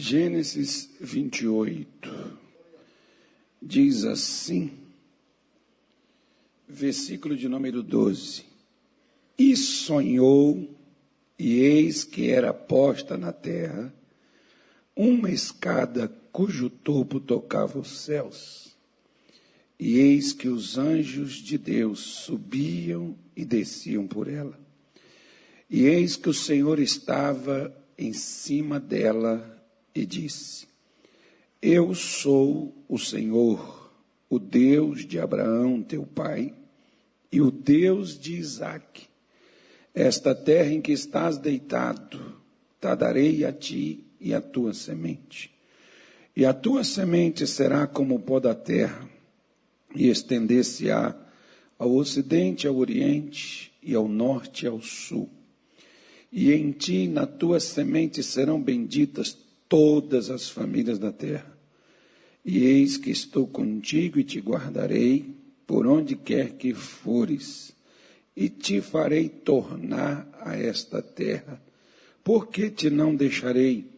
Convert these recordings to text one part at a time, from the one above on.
Gênesis 28 diz assim, versículo de número 12: E sonhou, e eis que era posta na terra uma escada cujo topo tocava os céus. E eis que os anjos de Deus subiam e desciam por ela. E eis que o Senhor estava em cima dela e disse: Eu sou o Senhor, o Deus de Abraão, teu pai, e o Deus de Isaque. Esta terra em que estás deitado, te darei a ti e a tua semente. E a tua semente será como o pó da terra, e estender-se-á ao ocidente, ao oriente, e ao norte e ao sul. E em ti, na tua semente, serão benditas todas as famílias da terra. E eis que estou contigo e te guardarei por onde quer que fores, e te farei tornar a esta terra, porque te não deixarei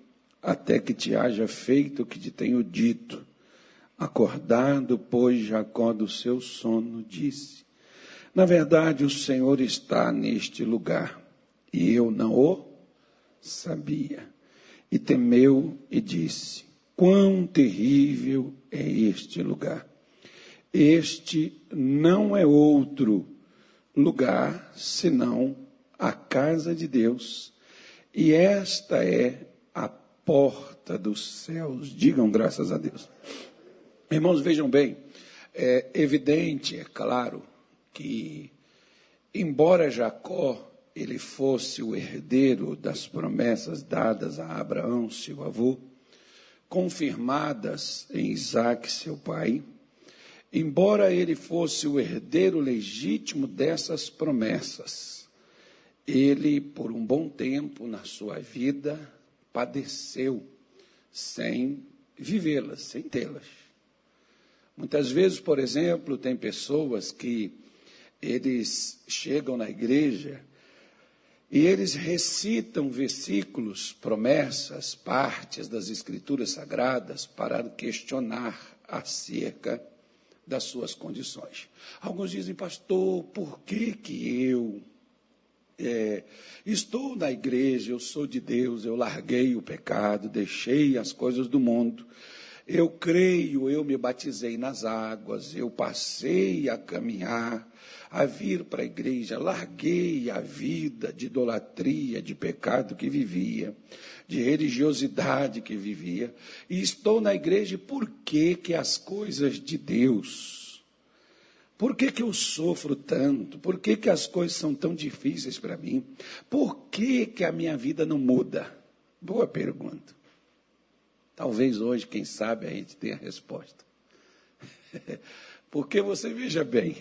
até que te haja feito o que te tenho dito. Acordado, pois, Jacó do seu sono, disse: Na verdade, o Senhor está neste lugar, e eu não o sabia. E temeu e disse: Quão terrível é este lugar! Este não é outro lugar senão a casa de Deus, e esta é a porta dos céus. Digam graças a Deus. Irmãos, vejam bem, é evidente, é claro, que, embora Jacó ele fosse o herdeiro das promessas dadas a Abraão, seu avô, confirmadas em Isaac, seu pai, embora ele fosse o herdeiro legítimo dessas promessas, ele, por um bom tempo na sua vida, padeceu sem vivê-las, sem tê-las. Muitas vezes, por exemplo, tem pessoas que eles chegam na igreja e eles recitam versículos, promessas, partes das escrituras sagradas para questionar acerca das suas condições. Alguns dizem, pastor, por que que eu é, estou na igreja, eu sou de Deus, eu larguei o pecado, deixei as coisas do mundo. Eu creio, eu me batizei nas águas, eu passei a caminhar, a vir para a igreja, larguei a vida de idolatria, de pecado que vivia, de religiosidade que vivia, e estou na igreja por que que as coisas de Deus por que, que eu sofro tanto? Por que, que as coisas são tão difíceis para mim? Por que, que a minha vida não muda? Boa pergunta. Talvez hoje, quem sabe, a gente tenha a resposta. Porque você veja bem,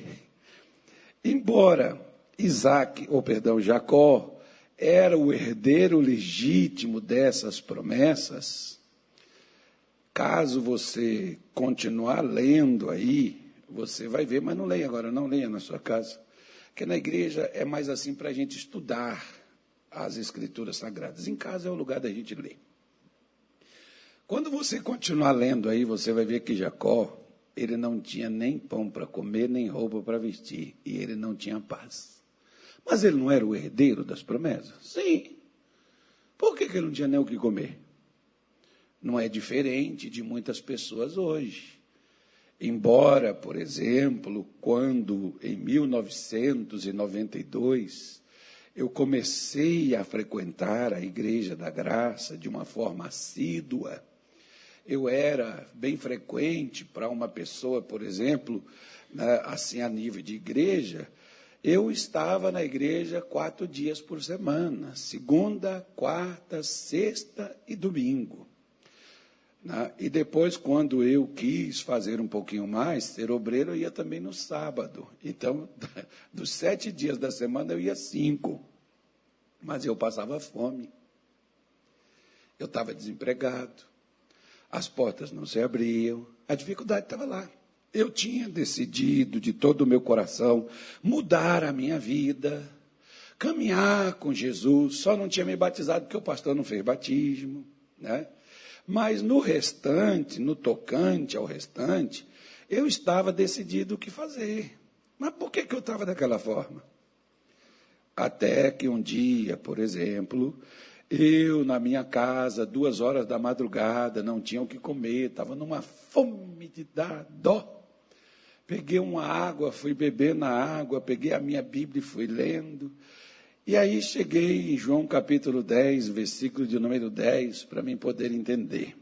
embora Isaac, ou perdão, Jacó, era o herdeiro legítimo dessas promessas, caso você continuar lendo aí, você vai ver, mas não leia agora, não leia na sua casa. Porque na igreja é mais assim para a gente estudar as escrituras sagradas. Em casa é o lugar da gente ler. Quando você continuar lendo aí, você vai ver que Jacó, ele não tinha nem pão para comer, nem roupa para vestir, e ele não tinha paz. Mas ele não era o herdeiro das promessas? Sim. Por que, que ele não tinha nem o que comer? Não é diferente de muitas pessoas hoje. Embora, por exemplo, quando em 1992 eu comecei a frequentar a Igreja da Graça de uma forma assídua, eu era bem frequente para uma pessoa, por exemplo, né, assim a nível de igreja, eu estava na igreja quatro dias por semana, segunda, quarta, sexta e domingo. Né? E depois, quando eu quis fazer um pouquinho mais, ser obreiro, eu ia também no sábado. Então, dos sete dias da semana, eu ia cinco. Mas eu passava fome. Eu estava desempregado. As portas não se abriam. A dificuldade estava lá. Eu tinha decidido de todo o meu coração mudar a minha vida, caminhar com Jesus. Só não tinha me batizado porque o pastor não fez batismo, né? Mas no restante, no tocante ao restante, eu estava decidido o que fazer. Mas por que, que eu estava daquela forma? Até que um dia, por exemplo, eu, na minha casa, duas horas da madrugada, não tinha o que comer, estava numa fome de dar dó. Peguei uma água, fui beber na água, peguei a minha Bíblia e fui lendo. E aí cheguei em João capítulo 10, versículo de número 10, para mim poder entender.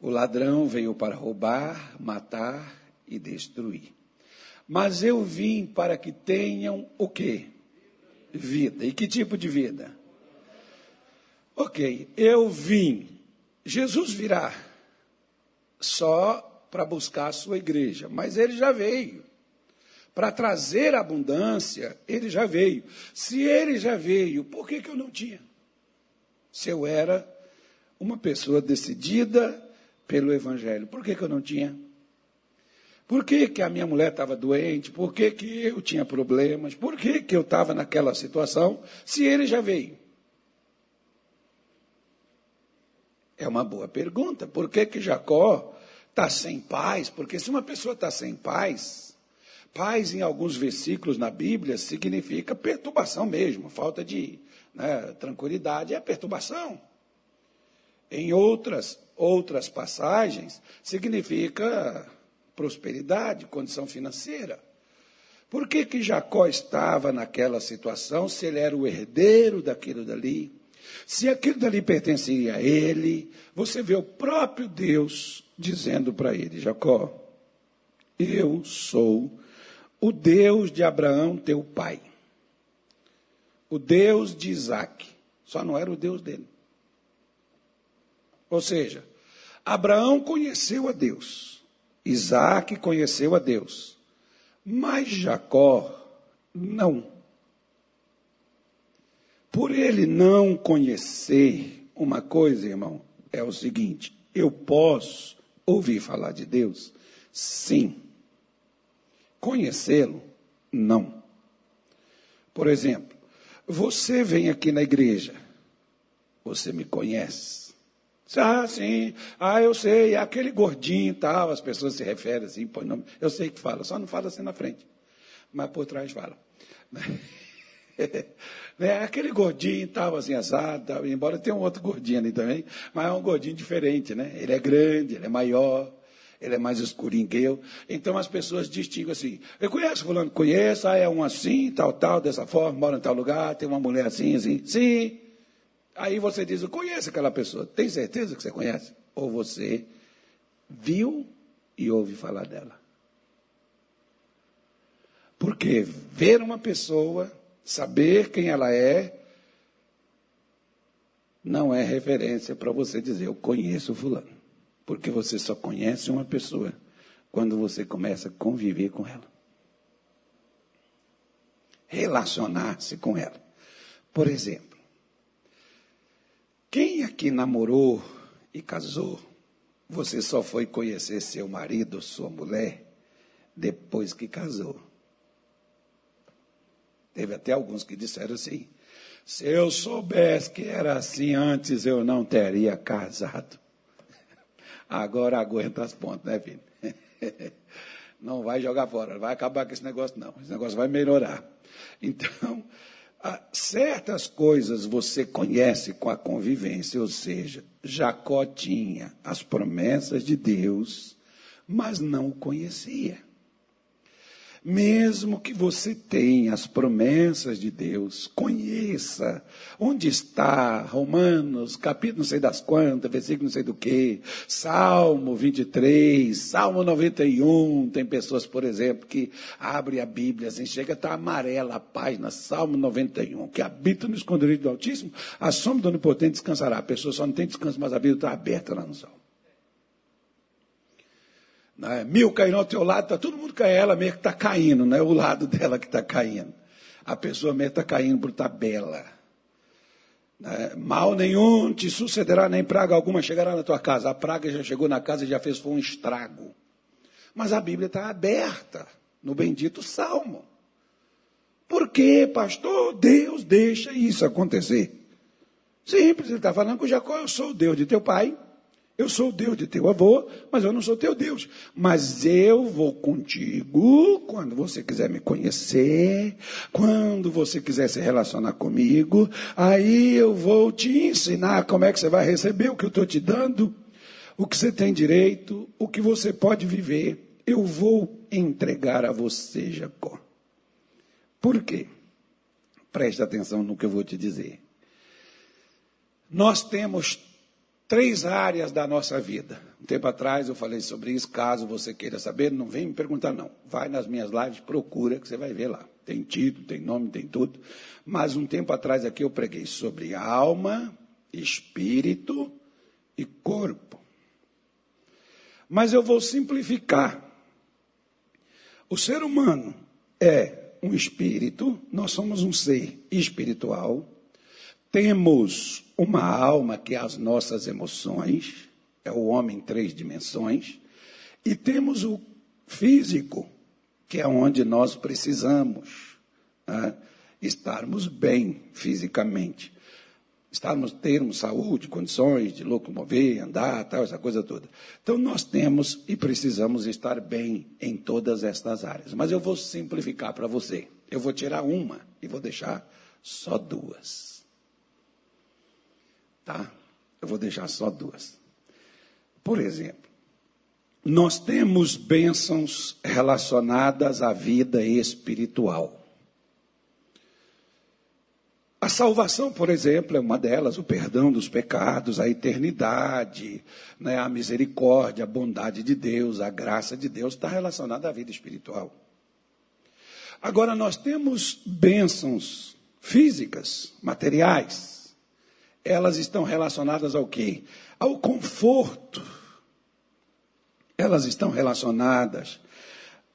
O ladrão veio para roubar, matar e destruir. Mas eu vim para que tenham o quê? Vida. E que tipo de vida? Ok, eu vim. Jesus virá só para buscar a sua igreja, mas ele já veio. Para trazer abundância, ele já veio. Se ele já veio, por que, que eu não tinha? Se eu era uma pessoa decidida pelo Evangelho, por que, que eu não tinha? Por que, que a minha mulher estava doente? Por que, que eu tinha problemas? Por que, que eu estava naquela situação? Se ele já veio. É uma boa pergunta. Por que, que Jacó está sem paz? Porque se uma pessoa está sem paz, paz em alguns versículos na Bíblia significa perturbação mesmo, falta de né, tranquilidade é perturbação. Em outras, outras passagens, significa prosperidade, condição financeira. Por que, que Jacó estava naquela situação se ele era o herdeiro daquilo dali? Se aquilo dali pertencia a ele, você vê o próprio Deus dizendo para ele: Jacó, eu sou o Deus de Abraão, teu pai, o Deus de Isaac, só não era o Deus dele. Ou seja, Abraão conheceu a Deus, Isaac conheceu a Deus, mas Jacó não. Por ele não conhecer uma coisa, irmão, é o seguinte: eu posso ouvir falar de Deus? Sim. Conhecê-lo? Não. Por exemplo, você vem aqui na igreja, você me conhece? Ah, sim, ah, eu sei, aquele gordinho e tal, as pessoas se referem assim, põe nome. Eu sei que fala, só não fala assim na frente, mas por trás fala. Né? Aquele gordinho estava assim assado, embora tenha um outro gordinho ali também, mas é um gordinho diferente, né? Ele é grande, ele é maior, ele é mais escurinho que eu. Então as pessoas distinguem assim. Eu conheço fulano, conheço, ah, é um assim, tal, tal, dessa forma, mora em tal lugar, tem uma mulher assim, assim. Sim. Aí você diz, eu conheço aquela pessoa. Tem certeza que você conhece? Ou você viu e ouve falar dela? Porque ver uma pessoa Saber quem ela é não é referência para você dizer eu conheço fulano. Porque você só conhece uma pessoa quando você começa a conviver com ela. Relacionar-se com ela. Por exemplo, quem aqui namorou e casou, você só foi conhecer seu marido sua mulher depois que casou. Teve até alguns que disseram assim: se eu soubesse que era assim antes, eu não teria casado. Agora aguenta as pontas, né, filho? Não vai jogar fora, vai acabar com esse negócio, não. Esse negócio vai melhorar. Então, certas coisas você conhece com a convivência, ou seja, Jacó tinha as promessas de Deus, mas não o conhecia. Mesmo que você tenha as promessas de Deus, conheça onde está Romanos, capítulo não sei das quantas, versículo não sei do que, Salmo 23, Salmo 91. Tem pessoas, por exemplo, que abrem a Bíblia assim, chega, está amarela a página, Salmo 91, que habita no esconderijo do Altíssimo, a sombra do Onipotente descansará. A pessoa só não tem descanso, mas a Bíblia está aberta lá no Salmo. Né? Mil ao teu lado, está todo mundo caindo, ela mesmo que está caindo, não é o lado dela que está caindo. A pessoa mesmo está caindo por tabela. Né? Mal nenhum te sucederá, nem praga alguma chegará na tua casa. A praga já chegou na casa e já fez um estrago. Mas a Bíblia está aberta no bendito Salmo. Por que, pastor? Deus deixa isso acontecer. Simples, ele está falando com Jacó: eu sou o Deus de teu pai, eu sou o Deus de teu avô, mas eu não sou teu Deus. Mas eu vou contigo quando você quiser me conhecer, quando você quiser se relacionar comigo. Aí eu vou te ensinar como é que você vai receber o que eu estou te dando, o que você tem direito, o que você pode viver. Eu vou entregar a você, Jacó. Por quê? Preste atenção no que eu vou te dizer. Nós temos três áreas da nossa vida. Um tempo atrás eu falei sobre isso, caso você queira saber, não vem me perguntar não. Vai nas minhas lives, procura que você vai ver lá. Tem título, tem nome, tem tudo. Mas um tempo atrás aqui eu preguei sobre alma, espírito e corpo. Mas eu vou simplificar. O ser humano é um espírito, nós somos um ser espiritual, temos uma alma que é as nossas emoções, é o homem em três dimensões, e temos o físico, que é onde nós precisamos né, estarmos bem fisicamente. Estarmos, termos saúde, condições de locomover, andar, tal, essa coisa toda. Então, nós temos e precisamos estar bem em todas estas áreas. Mas eu vou simplificar para você. Eu vou tirar uma e vou deixar só duas. Tá? Eu vou deixar só duas. Por exemplo, nós temos bênçãos relacionadas à vida espiritual. A salvação, por exemplo, é uma delas, o perdão dos pecados, a eternidade, né, a misericórdia, a bondade de Deus, a graça de Deus, está relacionada à vida espiritual. Agora, nós temos bênçãos físicas, materiais, elas estão relacionadas ao quê? Ao conforto. Elas estão relacionadas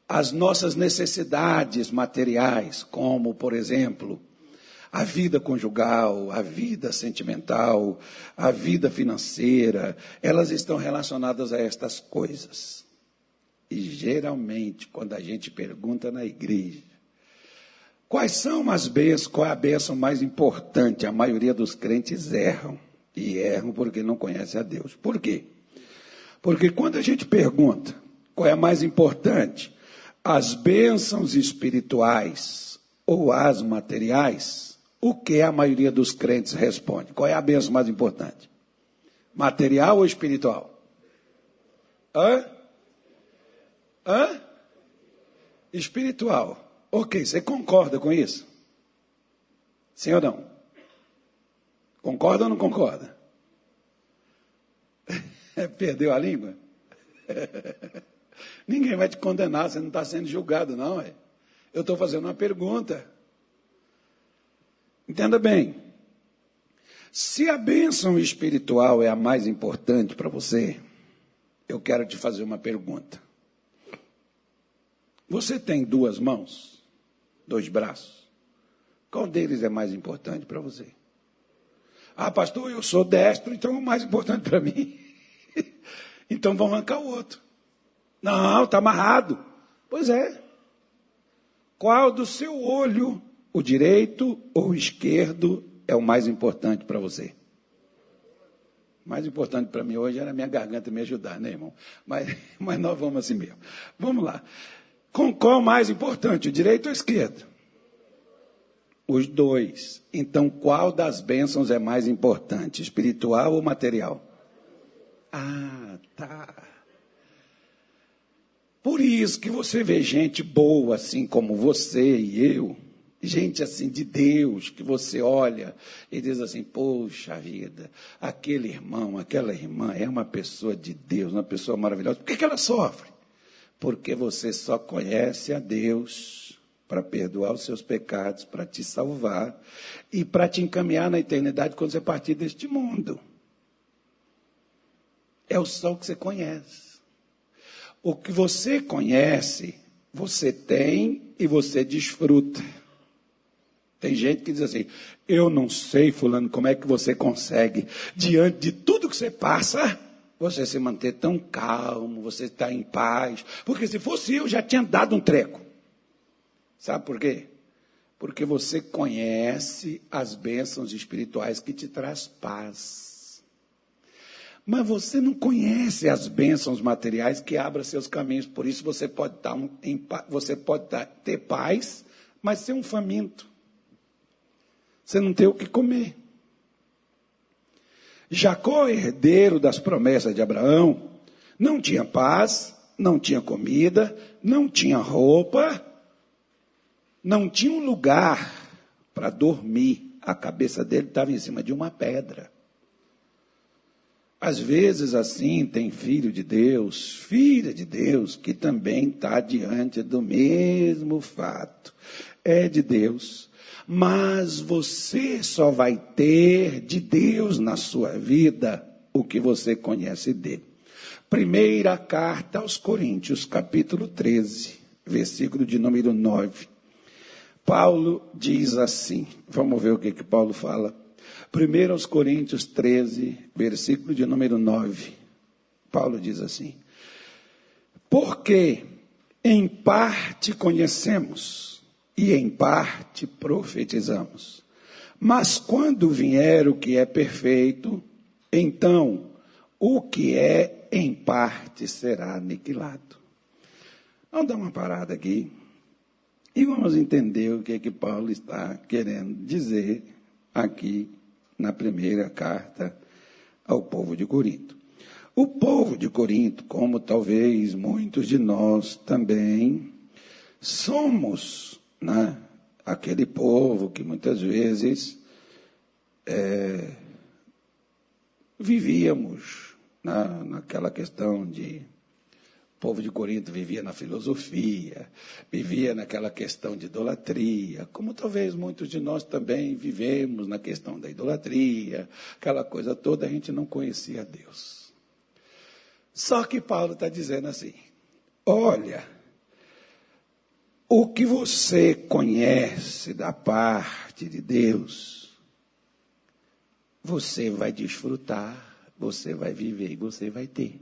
às nossas necessidades materiais, como, por exemplo, a vida conjugal, a vida sentimental, a vida financeira, elas estão relacionadas a estas coisas. E geralmente, quando a gente pergunta na igreja, Quais são as bênçãos? Qual é a bênção mais importante? A maioria dos crentes erram. E erram porque não conhecem a Deus. Por quê? Porque quando a gente pergunta qual é a mais importante, as bênçãos espirituais ou as materiais, o que a maioria dos crentes responde? Qual é a bênção mais importante? Material ou espiritual? Hã? Hã? Espiritual. Ok, você concorda com isso? Sim ou não? Concorda ou não concorda? Perdeu a língua? Ninguém vai te condenar, você não está sendo julgado, não. É? Eu estou fazendo uma pergunta. Entenda bem. Se a bênção espiritual é a mais importante para você, eu quero te fazer uma pergunta. Você tem duas mãos? Dois braços. Qual deles é mais importante para você? Ah, pastor, eu sou destro, então o mais importante para mim. então vamos arrancar o outro. Não, está amarrado. Pois é. Qual do seu olho, o direito ou o esquerdo, é o mais importante para você? O mais importante para mim hoje era a minha garganta me ajudar, né, irmão? Mas, mas nós vamos assim mesmo. Vamos lá. Com qual mais importante, o direito ou o esquerdo? Os dois. Então, qual das bênçãos é mais importante, espiritual ou material? Ah, tá. Por isso que você vê gente boa, assim como você e eu, gente assim de Deus, que você olha e diz assim: Poxa vida, aquele irmão, aquela irmã é uma pessoa de Deus, uma pessoa maravilhosa. Por que, que ela sofre? Porque você só conhece a Deus para perdoar os seus pecados, para te salvar e para te encaminhar na eternidade quando você partir deste mundo. É o só que você conhece. O que você conhece, você tem e você desfruta. Tem gente que diz assim: Eu não sei, Fulano, como é que você consegue, diante de tudo que você passa, você se manter tão calmo, você estar em paz. Porque se fosse eu, já tinha dado um treco. Sabe por quê? Porque você conhece as bênçãos espirituais que te traz paz. Mas você não conhece as bênçãos materiais que abram seus caminhos. Por isso você pode, estar um, em, você pode ter paz, mas ser um faminto. Você não tem o que comer. Jacó, herdeiro das promessas de Abraão, não tinha paz, não tinha comida, não tinha roupa, não tinha um lugar para dormir. A cabeça dele estava em cima de uma pedra. Às vezes, assim, tem filho de Deus, filha de Deus, que também está diante do mesmo fato. É de Deus, mas você só vai ter de Deus na sua vida o que você conhece dele. Primeira carta aos Coríntios, capítulo 13, versículo de número 9. Paulo diz assim, vamos ver o que, que Paulo fala. Primeiro aos Coríntios 13, versículo de número 9. Paulo diz assim: Porque em parte conhecemos e em parte profetizamos. Mas quando vier o que é perfeito, então o que é em parte será aniquilado. Vamos dar uma parada aqui e vamos entender o que é que Paulo está querendo dizer aqui na primeira carta ao povo de Corinto. O povo de Corinto, como talvez muitos de nós também, somos né? aquele povo que muitas vezes é, vivíamos na, naquela questão de. O povo de Corinto vivia na filosofia, vivia naquela questão de idolatria, como talvez muitos de nós também vivemos na questão da idolatria, aquela coisa toda, a gente não conhecia Deus. Só que Paulo está dizendo assim: olha, o que você conhece da parte de Deus, você vai desfrutar, você vai viver e você vai ter.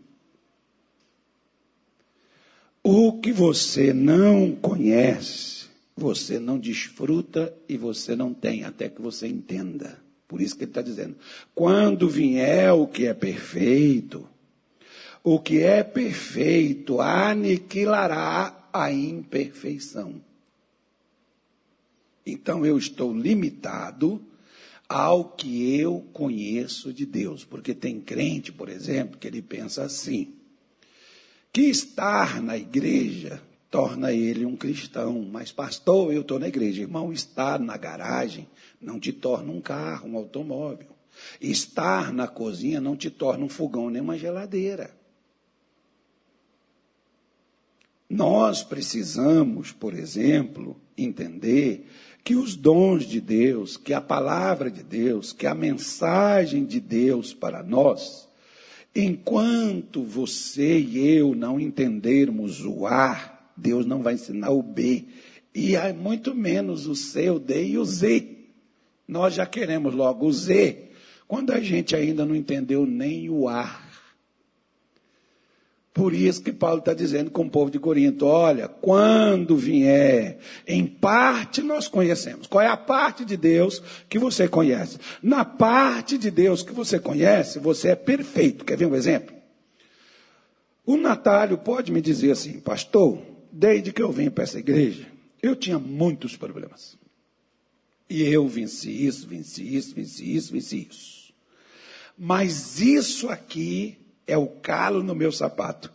O que você não conhece, você não desfruta e você não tem, até que você entenda. Por isso que ele está dizendo: quando vier o que é perfeito, o que é perfeito aniquilará a imperfeição. Então eu estou limitado ao que eu conheço de Deus, porque tem crente, por exemplo, que ele pensa assim: que estar na igreja torna ele um cristão, mas pastor, eu estou na igreja, irmão, estar na garagem não te torna um carro, um automóvel. Estar na cozinha não te torna um fogão nem uma geladeira. Nós precisamos, por exemplo, entender que os dons de Deus, que a palavra de Deus, que a mensagem de Deus para nós, enquanto você e eu não entendermos o A, Deus não vai ensinar o B, e muito menos o C, o D e o Z. Nós já queremos logo o Z, quando a gente ainda não entendeu nem o A. Por isso que Paulo está dizendo com o povo de Corinto: olha, quando vier, em parte nós conhecemos. Qual é a parte de Deus que você conhece? Na parte de Deus que você conhece, você é perfeito. Quer ver um exemplo? O Natálio pode me dizer assim, pastor, desde que eu vim para essa igreja, eu tinha muitos problemas. E eu venci isso, venci isso, venci isso, venci isso. Mas isso aqui é o calo no meu sapato.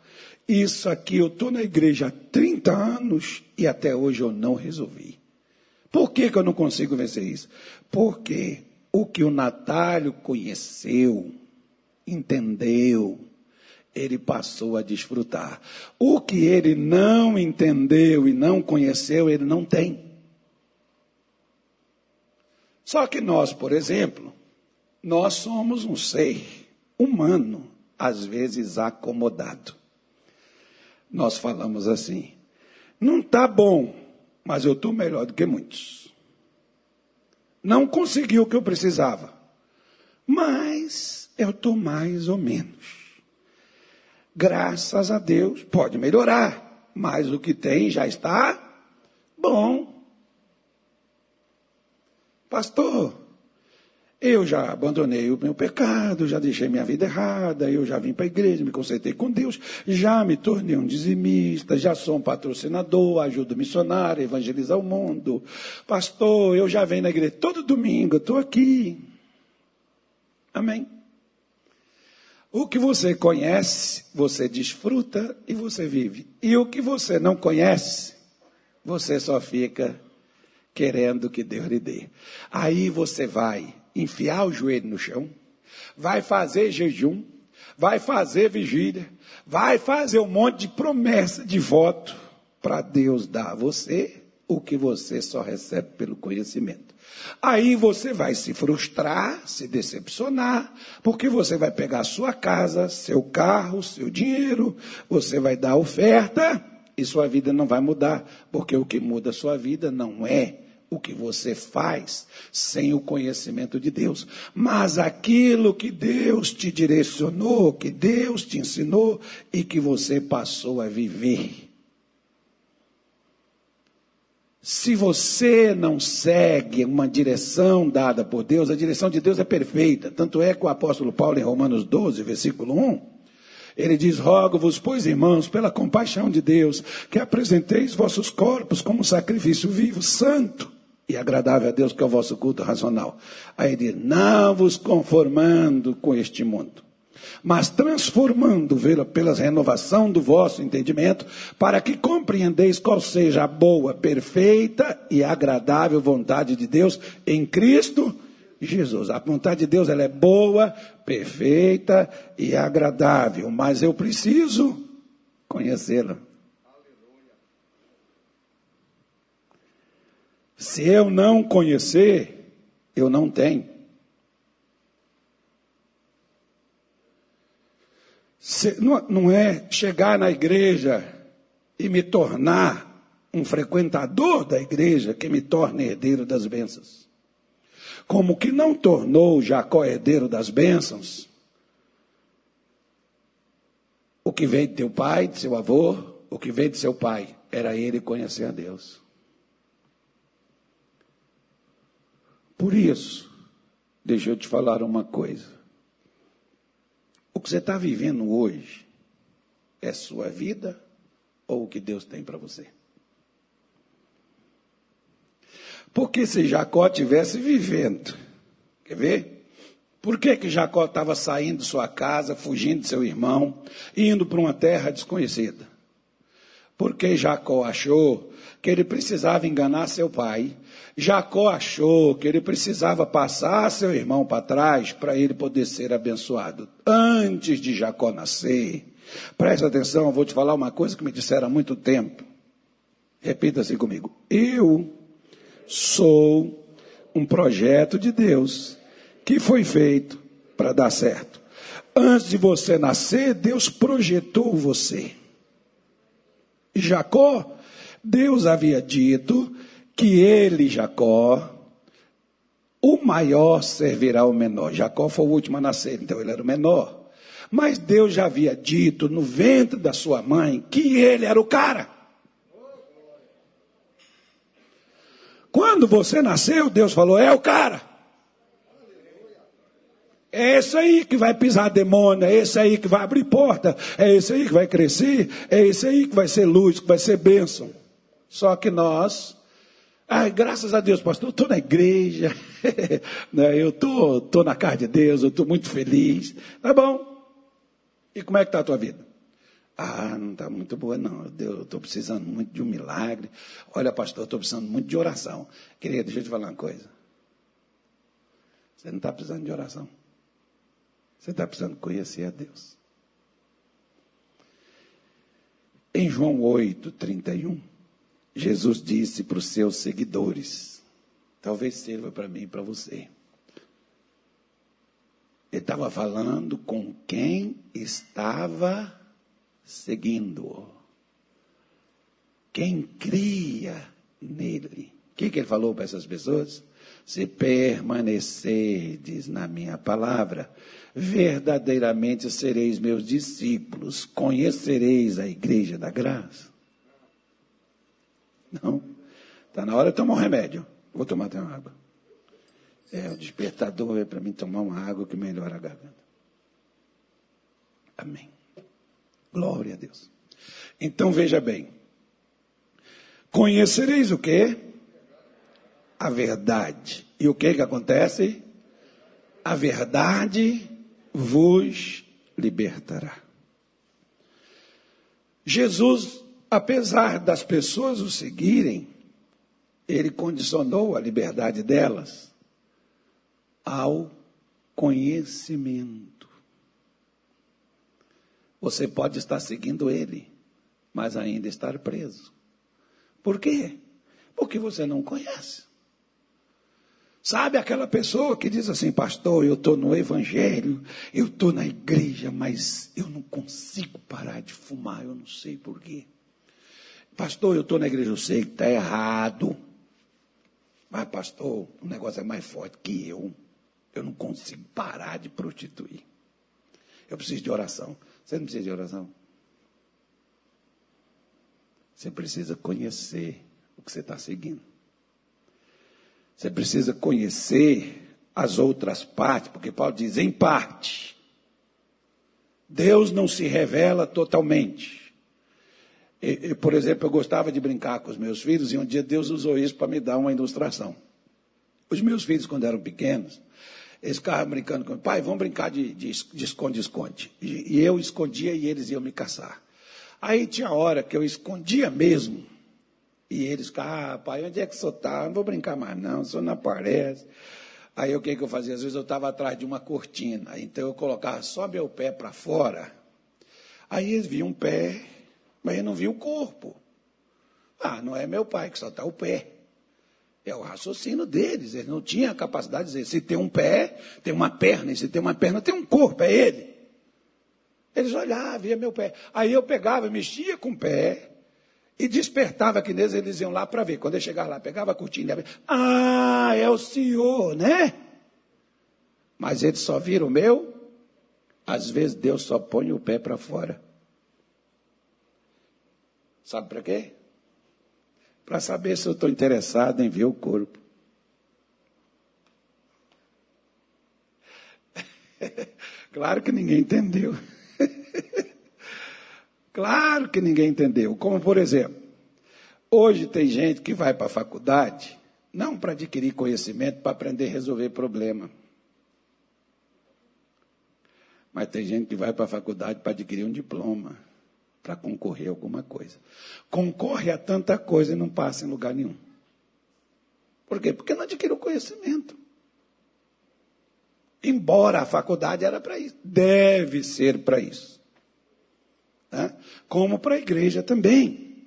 Isso aqui, eu estou na igreja há 30 anos e até hoje eu não resolvi. Por que, que eu não consigo vencer isso? Porque o que o Natálio conheceu, entendeu, ele passou a desfrutar. O que ele não entendeu e não conheceu, ele não tem. Só que nós, por exemplo, nós somos um ser humano às vezes acomodado. Nós falamos assim: não está bom, mas eu estou melhor do que muitos. Não consegui o que eu precisava, mas eu estou mais ou menos. Graças a Deus, pode melhorar, mas o que tem já está bom. Pastor, eu já abandonei o meu pecado, já deixei minha vida errada, eu já vim para a igreja, me consertei com Deus, já me tornei um dizimista, já sou um patrocinador, ajudo missionário, evangelizar o mundo. Pastor, eu já venho na igreja todo domingo, estou aqui. Amém. O que você conhece, você desfruta e você vive. E o que você não conhece, você só fica querendo que Deus lhe dê. Aí você vai enfiar o joelho no chão, vai fazer jejum, vai fazer vigília, vai fazer um monte de promessa, de voto, para Deus dar a você o que você só recebe pelo conhecimento. Aí você vai se frustrar, se decepcionar, porque você vai pegar sua casa, seu carro, seu dinheiro, você vai dar oferta e sua vida não vai mudar, porque o que muda a sua vida não é o que você faz sem o conhecimento de Deus, mas aquilo que Deus te direcionou, que Deus te ensinou e que você passou a viver. Se você não segue uma direção dada por Deus, a direção de Deus é perfeita. Tanto é que o apóstolo Paulo, em Romanos 12, versículo 1, ele diz: Rogo-vos, pois, irmãos, pela compaixão de Deus, que apresenteis vossos corpos como sacrifício vivo, santo, e agradável a Deus, que é o vosso culto racional. Aí ele diz: não vos conformando com este mundo, mas transformando pela renovação do vosso entendimento, para que compreendeis qual seja a boa, perfeita e agradável vontade de Deus em Cristo Jesus. A vontade de Deus ela é boa, perfeita e agradável, mas eu preciso conhecê-la. Se eu não conhecer, eu não tenho. Se, não, não é chegar na igreja e me tornar um frequentador da igreja que me torne herdeiro das bênçãos. Como que não tornou Jacó herdeiro das bênçãos? O que veio de teu pai, de seu avô, o que veio de seu pai, era ele conhecer a Deus. Por isso, deixa eu te falar uma coisa. O que você está vivendo hoje é sua vida ou o que Deus tem para você? Porque se Jacó tivesse vivendo, quer ver? Por que, que Jacó estava saindo de sua casa, fugindo de seu irmão, indo para uma terra desconhecida? Porque Jacó achou que ele precisava enganar seu pai Jacó achou que ele precisava passar seu irmão para trás para ele poder ser abençoado. Antes de Jacó nascer, presta atenção, eu vou te falar uma coisa que me disseram há muito tempo. Repita assim comigo. Eu sou um projeto de Deus que foi feito para dar certo. Antes de você nascer, Deus projetou você. Jacó, Deus havia dito que ele, Jacó, o maior servirá ao menor. Jacó foi o último a nascer, então ele era o menor. Mas Deus já havia dito no ventre da sua mãe que ele era o cara. Quando você nasceu, Deus falou: é o cara. É esse aí que vai pisar demônio, é esse aí que vai abrir porta, é esse aí que vai crescer, é esse aí que vai ser luz, que vai ser bênção. Só que nós Ai, graças a Deus, pastor, eu estou na igreja, né, eu estou tô, tô na casa de Deus, eu estou muito feliz. Tá bom. E como é que está a tua vida? Ah, não está muito boa, não. Eu estou precisando muito de um milagre. Olha, pastor, eu estou precisando muito de oração. Queria, deixa eu te falar uma coisa. Você não está precisando de oração. Você está precisando conhecer a Deus. Em João 8, 31. Jesus disse para os seus seguidores, talvez sirva para mim e para você. Ele estava falando com quem estava seguindo. Quem cria nele. O que, que ele falou para essas pessoas? Se permanecerdes na minha palavra, verdadeiramente sereis meus discípulos, conhecereis a igreja da graça. Não. Está na hora de tomar um remédio. Vou tomar até uma água. É, o despertador é para mim tomar uma água que melhora a garganta. Amém. Glória a Deus. Então veja bem. Conhecereis o que? A verdade. E o que que acontece? A verdade vos libertará. Jesus, apesar das pessoas o seguirem, ele condicionou a liberdade delas ao conhecimento. Você pode estar seguindo ele, mas ainda estar preso. Por quê? Porque você não conhece. Sabe aquela pessoa que diz assim, pastor, eu estou no evangelho, eu estou na igreja, mas eu não consigo parar de fumar, eu não sei porquê. Pastor, eu estou na igreja, eu sei que está errado. Mas, pastor, o negócio é mais forte que eu. Eu não consigo parar de prostituir. Eu preciso de oração. Você não precisa de oração? Você precisa conhecer o que você está seguindo. Você precisa conhecer as outras partes, porque Paulo diz em parte. Deus não se revela totalmente. E, e, por exemplo, eu gostava de brincar com os meus filhos e um dia Deus usou isso para me dar uma ilustração. Os meus filhos, quando eram pequenos, eles ficavam brincando comigo. Pai, vamos brincar de esconde-esconde. E, e eu escondia e eles iam me caçar. Aí tinha hora que eu escondia mesmo. E eles ah, pai, onde é que o senhor está? Não vou brincar mais, não, o senhor não aparece. Aí o que, que eu fazia? Às vezes eu estava atrás de uma cortina, então eu colocava só meu pé para fora. Aí eles viam um pé, mas eles não viam o corpo. Ah, não é meu pai, que só está o pé. É o raciocínio deles. Eles não tinham a capacidade de dizer: se tem um pé, tem uma perna, e se tem uma perna, tem um corpo, é ele. Eles olhavam, via meu pé. Aí eu pegava, mexia com o pé e despertava aqui neles, eles iam lá para ver. Quando eu chegava lá, pegava a cortina e Ah, é o senhor, né? Mas eles só viram o meu. Às vezes Deus só põe o pé para fora. Sabe para quê? para saber se eu estou interessado em ver o corpo. claro que ninguém entendeu. claro que ninguém entendeu. Como, por exemplo, hoje tem gente que vai para a faculdade não para adquirir conhecimento, para aprender a resolver problema. Mas tem gente que vai para a faculdade para adquirir um diploma para concorrer a alguma coisa. Concorre a tanta coisa e não passa em lugar nenhum. Por quê? Porque não adquiriu conhecimento. Embora a faculdade era para isso, deve ser para isso. Né? Como para a igreja também.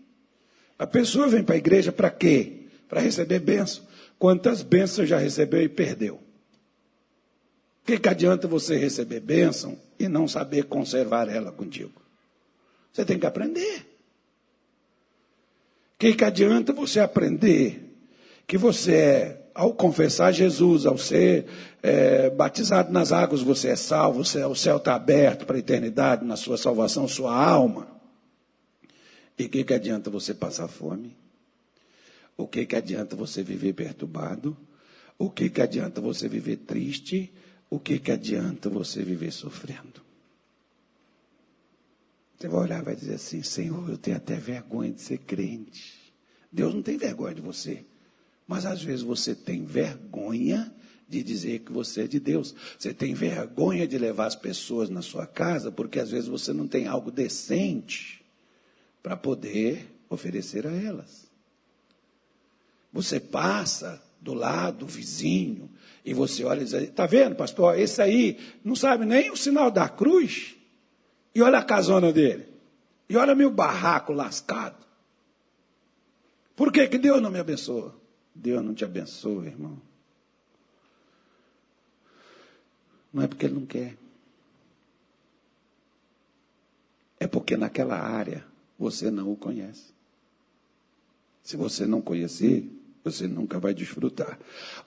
A pessoa vem para a igreja para quê? Para receber bênção. Quantas bênçãos já recebeu e perdeu? O que, que adianta você receber bênção e não saber conservar ela contigo? Você tem que aprender. O que, que adianta você aprender que você é, ao confessar Jesus, ao ser é, batizado nas águas, você é salvo, você, o céu está aberto para a eternidade, na sua salvação, sua alma. E o que, que adianta você passar fome? O que, que adianta você viver perturbado? O que, que adianta você viver triste? O que, que adianta você viver sofrendo? Você vai olhar e vai dizer assim: Senhor, eu tenho até vergonha de ser crente. Deus não tem vergonha de você. Mas às vezes você tem vergonha de dizer que você é de Deus. Você tem vergonha de levar as pessoas na sua casa, porque às vezes você não tem algo decente para poder oferecer a elas. Você passa do lado do vizinho e você olha e diz: Está vendo, pastor? Esse aí não sabe nem o sinal da cruz. E olha a casona dele. E olha meu barraco lascado. Por que, que Deus não me abençoa? Deus não te abençoa, irmão. Não é porque Ele não quer. É porque naquela área você não o conhece. Se você não conhecer, você nunca vai desfrutar.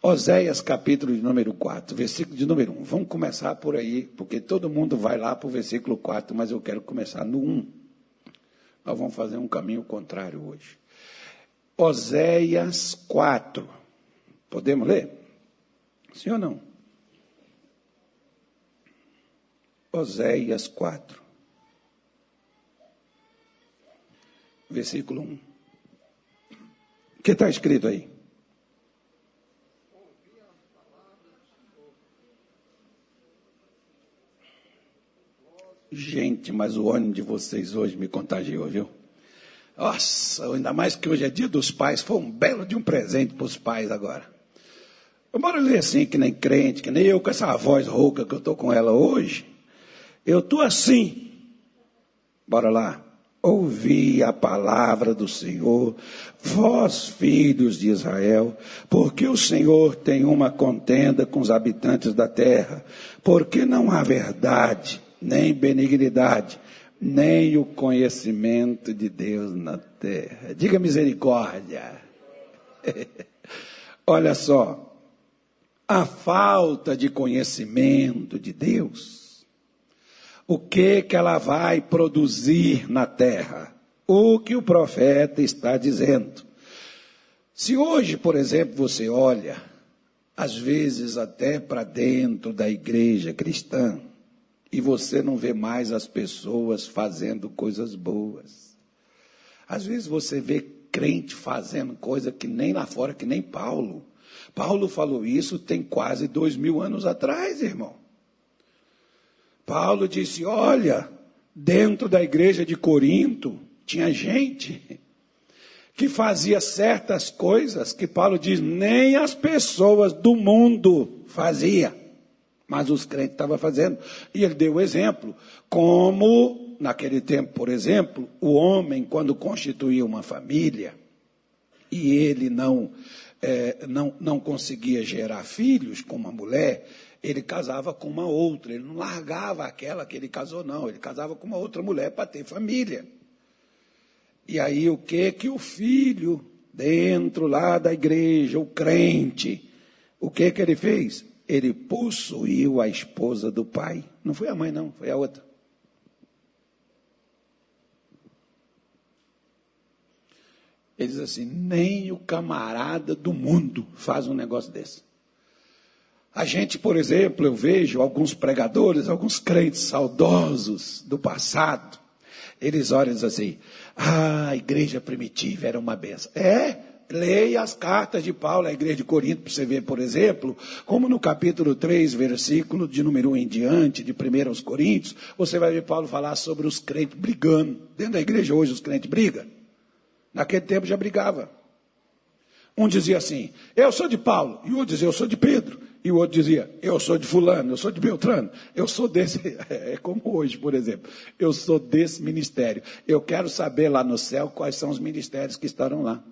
Oséias, capítulo de número 4, versículo de número 1. Vamos começar por aí, porque todo mundo vai lá para o versículo 4, mas eu quero começar no 1. Nós vamos fazer um caminho contrário hoje. Oséias 4. Podemos ler? Sim ou não? Oséias 4. Versículo 1. O que está escrito aí? Gente, mas o ânimo de vocês hoje me contagiou, viu? Nossa, ainda mais que hoje é dia dos pais, foi um belo de um presente para os pais agora. Eu moro ler assim, que nem crente, que nem eu com essa voz rouca que eu estou com ela hoje. Eu estou assim. Bora lá. Ouvi a palavra do Senhor, vós filhos de Israel, porque o Senhor tem uma contenda com os habitantes da terra, porque não há verdade, nem benignidade, nem o conhecimento de Deus na terra. Diga misericórdia. Olha só, a falta de conhecimento de Deus, o que que ela vai produzir na terra? O que o profeta está dizendo. Se hoje, por exemplo, você olha, às vezes até para dentro da igreja cristã, e você não vê mais as pessoas fazendo coisas boas. Às vezes você vê crente fazendo coisa que nem lá fora, que nem Paulo. Paulo falou isso tem quase dois mil anos atrás, irmão. Paulo disse: Olha, dentro da igreja de Corinto tinha gente que fazia certas coisas que Paulo diz nem as pessoas do mundo fazia mas os crentes estavam fazendo. E ele deu o exemplo, como naquele tempo, por exemplo, o homem, quando constituía uma família, e ele não, é, não, não conseguia gerar filhos com uma mulher, ele casava com uma outra, ele não largava aquela que ele casou, não, ele casava com uma outra mulher para ter família. E aí o que que o filho, dentro lá da igreja, o crente, o que que ele fez? Ele possuiu a esposa do pai. Não foi a mãe, não, foi a outra. Ele diz assim: nem o camarada do mundo faz um negócio desse. A gente, por exemplo, eu vejo alguns pregadores, alguns crentes saudosos do passado, eles olham e dizem assim: ah, a igreja primitiva era uma benção. É, Leia as cartas de Paulo à igreja de Corinto, para você ver, por exemplo, como no capítulo 3, versículo de número 1 em diante, de 1 aos Coríntios, você vai ver Paulo falar sobre os crentes brigando. Dentro da igreja hoje os crentes brigam. Naquele tempo já brigava. Um dizia assim, eu sou de Paulo, e o outro dizia, eu sou de Pedro. E o outro dizia, eu sou de fulano, eu sou de Beltrano, eu sou desse, é como hoje, por exemplo, eu sou desse ministério. Eu quero saber lá no céu quais são os ministérios que estarão lá.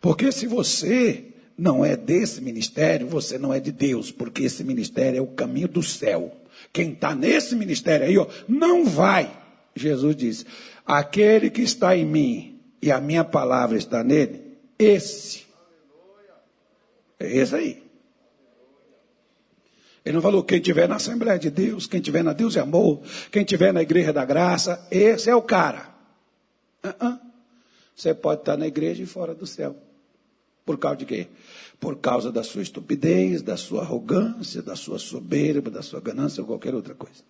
Porque se você não é desse ministério, você não é de Deus, porque esse ministério é o caminho do céu. Quem está nesse ministério aí, ó, não vai. Jesus disse: aquele que está em mim e a minha palavra está nele, esse. É esse aí. Ele não falou quem tiver na Assembleia de Deus, quem tiver na Deus e Amor, quem tiver na Igreja da Graça, esse é o cara. Uh -uh. Você pode estar na igreja e fora do céu. Por causa de quê? Por causa da sua estupidez, da sua arrogância, da sua soberba, da sua ganância ou qualquer outra coisa.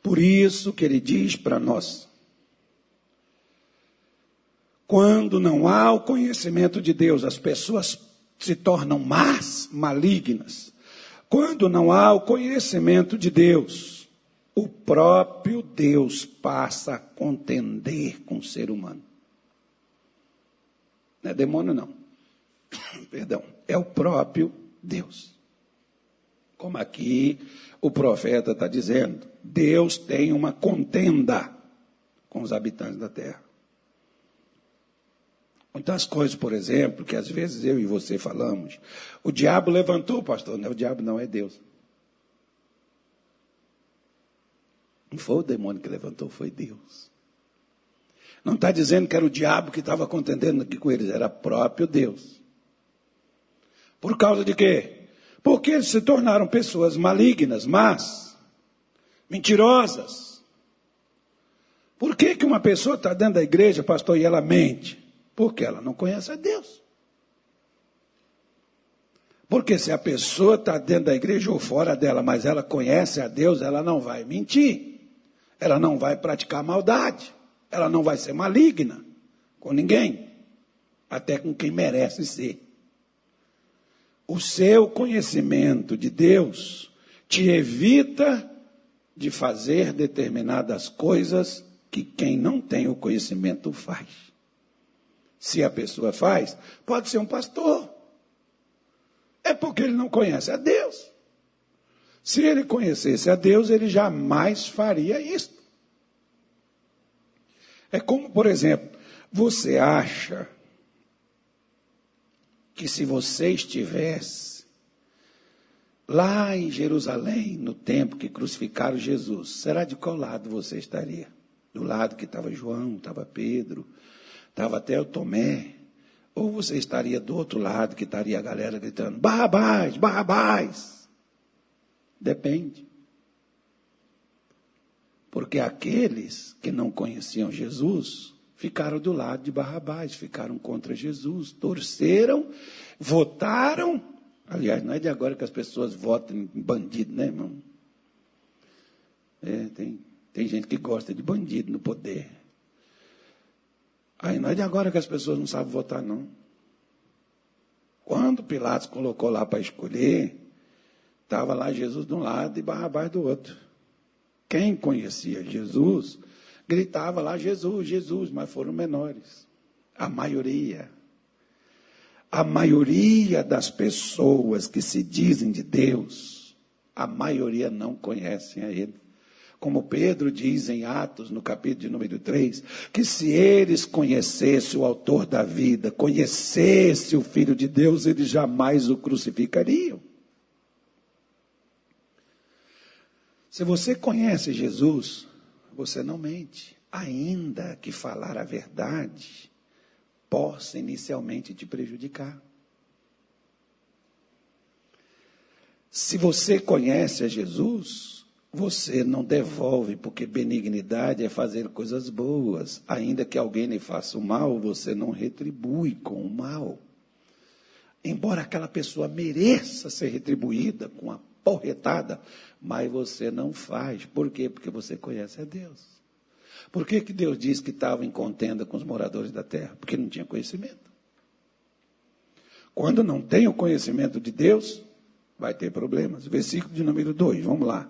Por isso que ele diz para nós: quando não há o conhecimento de Deus, as pessoas se tornam más, malignas. Quando não há o conhecimento de Deus, o próprio Deus passa a contender com o ser humano. Não é demônio, não. Perdão. É o próprio Deus. Como aqui o profeta está dizendo, Deus tem uma contenda com os habitantes da terra. Muitas coisas, por exemplo, que às vezes eu e você falamos. O diabo levantou, pastor. Não, o diabo não é Deus. Não foi o demônio que levantou, foi Deus. Não está dizendo que era o diabo que estava contendendo aqui com eles, era próprio Deus. Por causa de quê? Porque eles se tornaram pessoas malignas, más, mentirosas. Por que, que uma pessoa está dentro da igreja, pastor, e ela mente? Porque ela não conhece a Deus. Porque se a pessoa está dentro da igreja ou fora dela, mas ela conhece a Deus, ela não vai mentir, ela não vai praticar maldade, ela não vai ser maligna com ninguém, até com quem merece ser. O seu conhecimento de Deus te evita de fazer determinadas coisas que quem não tem o conhecimento faz. Se a pessoa faz, pode ser um pastor. É porque ele não conhece a Deus. Se ele conhecesse a Deus, ele jamais faria isso. É como, por exemplo, você acha que se você estivesse lá em Jerusalém, no tempo que crucificaram Jesus, será de qual lado você estaria? Do lado que estava João, estava Pedro, estava até o Tomé. Ou você estaria do outro lado, que estaria a galera gritando: Barrabás, Barrabás. Depende. Porque aqueles que não conheciam Jesus ficaram do lado de Barrabás, ficaram contra Jesus, torceram, votaram Aliás, não é de agora que as pessoas votam em bandido, né, irmão? É, tem, tem gente que gosta de bandido no poder. Aí não é de agora que as pessoas não sabem votar, não. Quando Pilatos colocou lá para escolher, estava lá Jesus de um lado e Barrabás do outro. Quem conhecia Jesus gritava lá Jesus, Jesus, mas foram menores. A maioria a maioria das pessoas que se dizem de Deus, a maioria não conhecem a Ele. Como Pedro diz em Atos, no capítulo de número 3, que se eles conhecessem o autor da vida, conhecessem o Filho de Deus, eles jamais o crucificariam. Se você conhece Jesus, você não mente, ainda que falar a verdade possa inicialmente te prejudicar. Se você conhece a Jesus, você não devolve, porque benignidade é fazer coisas boas. Ainda que alguém lhe faça o mal, você não retribui com o mal. Embora aquela pessoa mereça ser retribuída com a porretada, mas você não faz. Por quê? Porque você conhece a Deus. Por que, que Deus disse que estava em contenda com os moradores da terra? Porque não tinha conhecimento. Quando não tem o conhecimento de Deus, vai ter problemas. Versículo de número 2, vamos lá.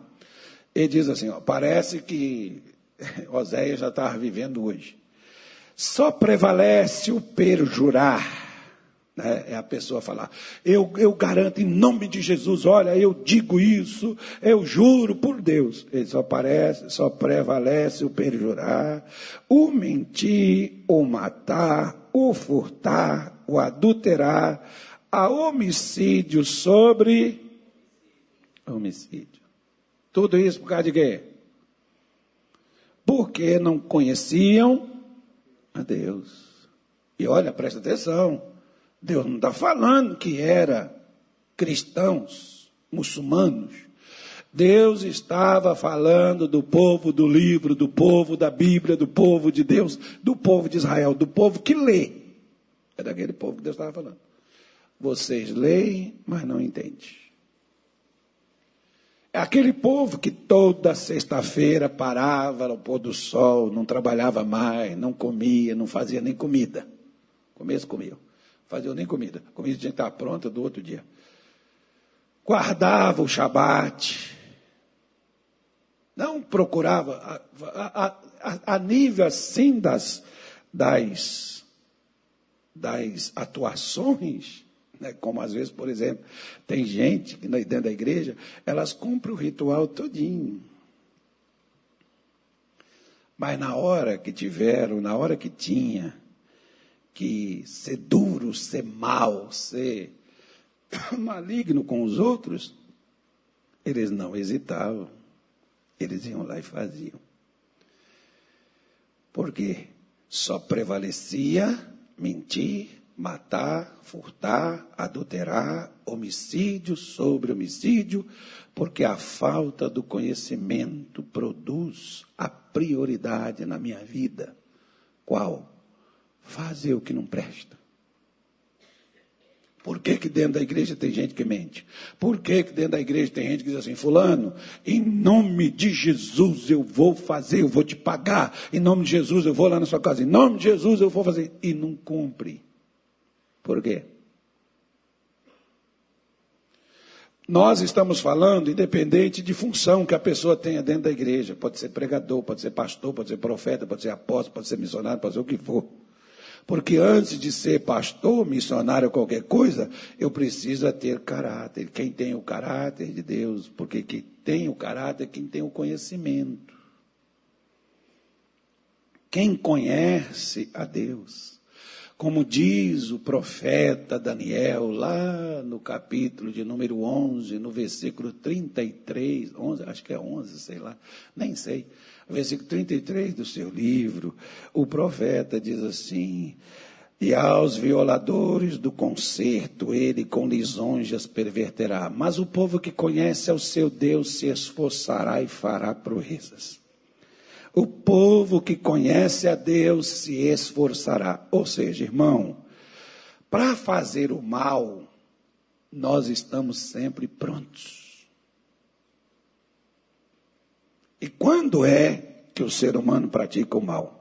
Ele diz assim: ó, parece que Oséias já estava vivendo hoje. Só prevalece o perjurar? É a pessoa falar, eu, eu garanto em nome de Jesus, olha, eu digo isso, eu juro por Deus. Ele só parece, só prevalece o perjurar, o mentir, o matar, o furtar, o adulterar, a homicídio sobre homicídio. Tudo isso por causa de quê? Porque não conheciam a Deus. E olha, presta atenção. Deus não está falando que era cristãos, muçulmanos. Deus estava falando do povo do livro, do povo da Bíblia, do povo de Deus, do povo de Israel, do povo que lê. É daquele povo que Deus estava falando. Vocês leem, mas não entendem. É aquele povo que toda sexta-feira parava ao pôr do sol, não trabalhava mais, não comia, não fazia nem comida. Começo comiam faziam nem comida. A comida tinha que estar pronta do outro dia. Guardava o Shabat. Não procurava, a, a, a, a nível assim das, das, das atuações, né? como às vezes, por exemplo, tem gente que dentro da igreja, elas cumprem o ritual todinho. Mas na hora que tiveram, na hora que tinha, que ser duro, ser mal, ser maligno com os outros, eles não hesitavam. Eles iam lá e faziam. Porque só prevalecia mentir, matar, furtar, adulterar, homicídio sobre homicídio, porque a falta do conhecimento produz a prioridade na minha vida. Qual? Fazer o que não presta. Por que, que dentro da igreja tem gente que mente? Por que, que dentro da igreja tem gente que diz assim, fulano, em nome de Jesus eu vou fazer, eu vou te pagar, em nome de Jesus eu vou lá na sua casa, em nome de Jesus eu vou fazer, e não cumpre. Por quê? Nós estamos falando independente de função que a pessoa tenha dentro da igreja. Pode ser pregador, pode ser pastor, pode ser profeta, pode ser apóstolo, pode ser missionário, pode ser o que for. Porque antes de ser pastor, missionário, qualquer coisa, eu preciso ter caráter. Quem tem o caráter de Deus, porque quem tem o caráter é quem tem o conhecimento. Quem conhece a Deus como diz o profeta Daniel, lá no capítulo de número 11, no versículo 33, 11, acho que é 11, sei lá, nem sei. Versículo 33 do seu livro, o profeta diz assim: E aos violadores do concerto ele com lisonjas perverterá, mas o povo que conhece ao seu Deus se esforçará e fará proezas. O povo que conhece a Deus se esforçará. Ou seja, irmão, para fazer o mal, nós estamos sempre prontos. E quando é que o ser humano pratica o mal?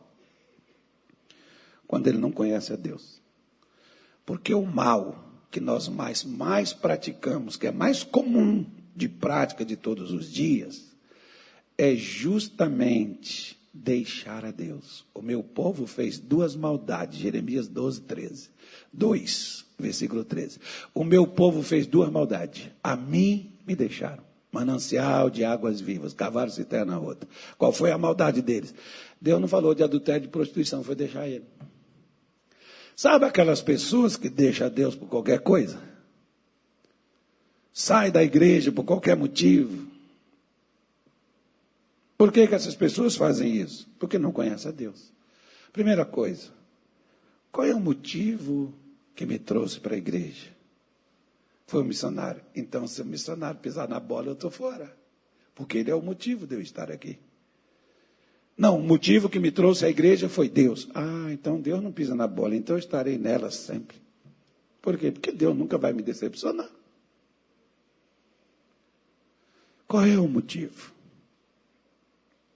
Quando ele não conhece a Deus. Porque o mal que nós mais, mais praticamos, que é mais comum de prática de todos os dias, é justamente deixar a Deus. O meu povo fez duas maldades, Jeremias 12, 13. 2, versículo 13. O meu povo fez duas maldades. A mim me deixaram. Manancial de águas vivas, cavaram cisterna na outra. Qual foi a maldade deles? Deus não falou de adultério e de prostituição, foi deixar ele. Sabe aquelas pessoas que deixam Deus por qualquer coisa? Sai da igreja por qualquer motivo por que, que essas pessoas fazem isso? Porque não conhecem a Deus. Primeira coisa, qual é o motivo que me trouxe para a igreja? Foi o missionário. Então, se o missionário pisar na bola, eu estou fora. Porque ele é o motivo de eu estar aqui. Não, o motivo que me trouxe à igreja foi Deus. Ah, então Deus não pisa na bola, então eu estarei nela sempre. Por quê? Porque Deus nunca vai me decepcionar. Qual é o motivo?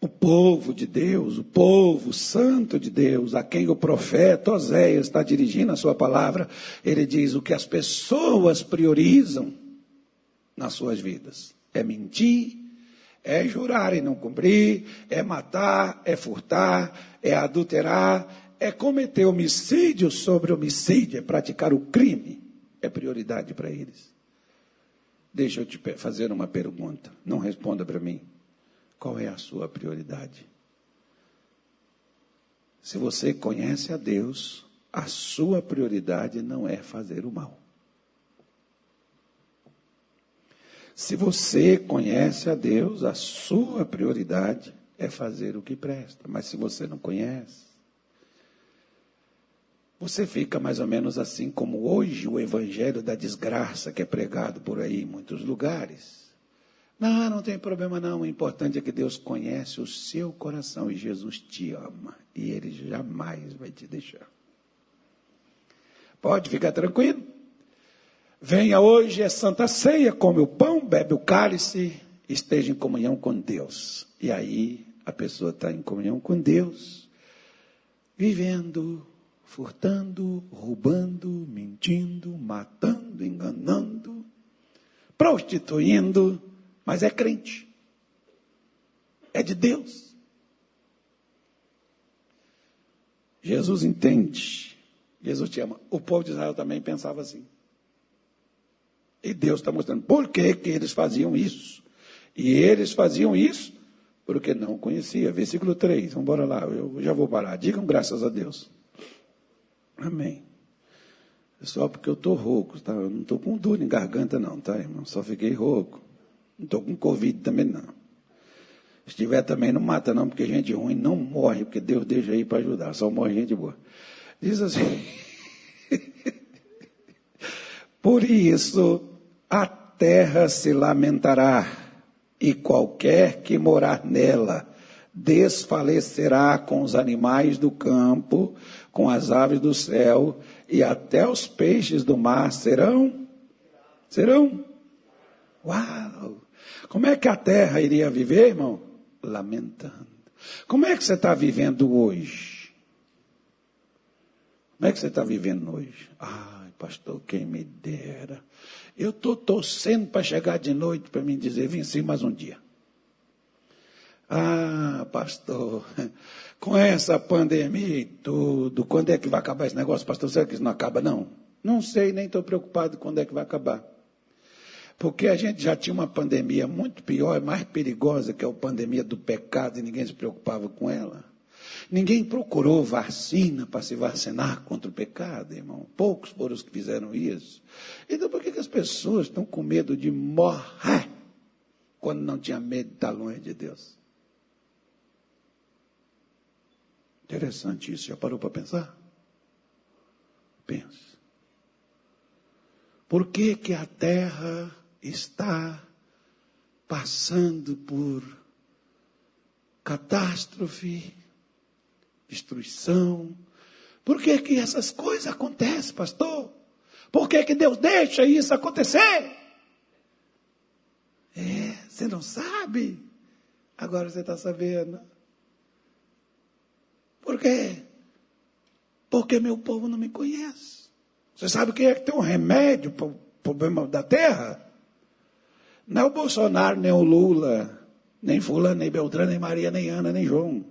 O povo de Deus, o povo santo de Deus, a quem o profeta Oséias está dirigindo a sua palavra, ele diz o que as pessoas priorizam nas suas vidas: é mentir, é jurar e não cumprir, é matar, é furtar, é adulterar, é cometer homicídio sobre homicídio, é praticar o crime, é prioridade para eles. Deixa eu te fazer uma pergunta, não responda para mim. Qual é a sua prioridade? Se você conhece a Deus, a sua prioridade não é fazer o mal. Se você conhece a Deus, a sua prioridade é fazer o que presta. Mas se você não conhece, você fica mais ou menos assim como hoje o evangelho da desgraça que é pregado por aí em muitos lugares. Não, não tem problema não. O importante é que Deus conhece o seu coração e Jesus te ama. E Ele jamais vai te deixar. Pode ficar tranquilo. Venha hoje, é Santa Ceia, come o pão, bebe o cálice, esteja em comunhão com Deus. E aí a pessoa está em comunhão com Deus, vivendo, furtando, roubando, mentindo, matando, enganando, prostituindo mas é crente. É de Deus. Jesus entende. Jesus te ama. O povo de Israel também pensava assim. E Deus está mostrando por que, que eles faziam isso. E eles faziam isso porque não conhecia. Versículo 3, vamos embora lá, eu já vou parar. Digam graças a Deus. Amém. É só porque eu estou rouco, tá? Eu não estou com dor em garganta, não, tá, irmão? Só fiquei rouco. Não estou com Covid também, não. Se tiver também, não mata, não, porque gente ruim não morre, porque Deus deixa aí para ajudar, só morre gente boa. Diz assim: Por isso a terra se lamentará, e qualquer que morar nela desfalecerá com os animais do campo, com as aves do céu, e até os peixes do mar serão? Serão? Uau! Como é que a terra iria viver, irmão? Lamentando. Como é que você está vivendo hoje? Como é que você está vivendo hoje? Ai, pastor, quem me dera. Eu estou torcendo para chegar de noite para me dizer, venci mais um dia. Ah, pastor, com essa pandemia e tudo, quando é que vai acabar esse negócio, pastor? Será que isso não acaba, não? Não sei, nem estou preocupado quando é que vai acabar. Porque a gente já tinha uma pandemia muito pior, mais perigosa, que é a pandemia do pecado, e ninguém se preocupava com ela. Ninguém procurou vacina para se vacinar contra o pecado, irmão. Poucos foram os que fizeram isso. Então, por que, que as pessoas estão com medo de morrer quando não tinha medo de estar longe de Deus? Interessante isso. Já parou para pensar? Pense. Por que, que a terra está passando por catástrofe, destruição? Por que, que essas coisas acontecem, pastor? Por que, que Deus deixa isso acontecer? É, você não sabe? Agora você está sabendo. Por quê? Porque meu povo não me conhece. Você sabe quem é que tem um remédio para o problema da terra? Não é o Bolsonaro, nem o Lula, nem Fulano, nem Beltrano, nem Maria, nem Ana, nem João.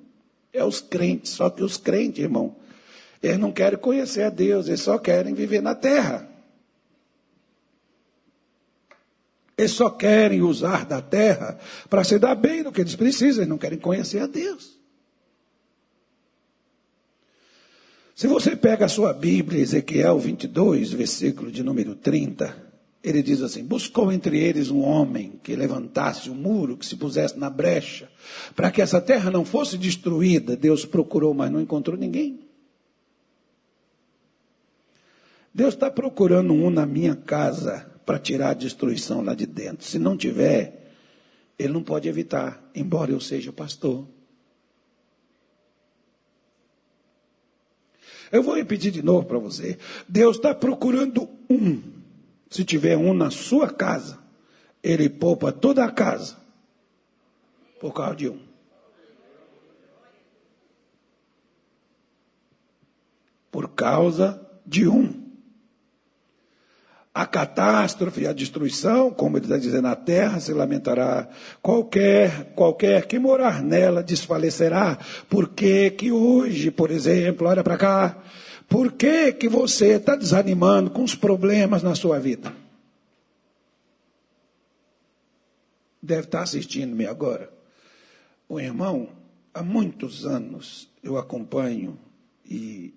É os crentes. Só que os crentes, irmão, eles não querem conhecer a Deus, eles só querem viver na terra. Eles só querem usar da terra para se dar bem no que eles precisam, eles não querem conhecer a Deus. Se você pega a sua Bíblia, Ezequiel 22, versículo de número 30, ele diz assim: Buscou entre eles um homem que levantasse um muro, que se pusesse na brecha, para que essa terra não fosse destruída. Deus procurou, mas não encontrou ninguém. Deus está procurando um na minha casa para tirar a destruição lá de dentro. Se não tiver, ele não pode evitar, embora eu seja pastor. Eu vou repetir de novo para você. Deus está procurando um. Se tiver um na sua casa, ele poupa toda a casa por causa de um. Por causa de um. A catástrofe, a destruição, como ele está dizendo, a terra se lamentará. Qualquer, qualquer que morar nela desfalecerá. Por que que hoje, por exemplo, olha para cá, por que que você está desanimando com os problemas na sua vida? Deve estar tá assistindo-me agora. O irmão, há muitos anos eu acompanho e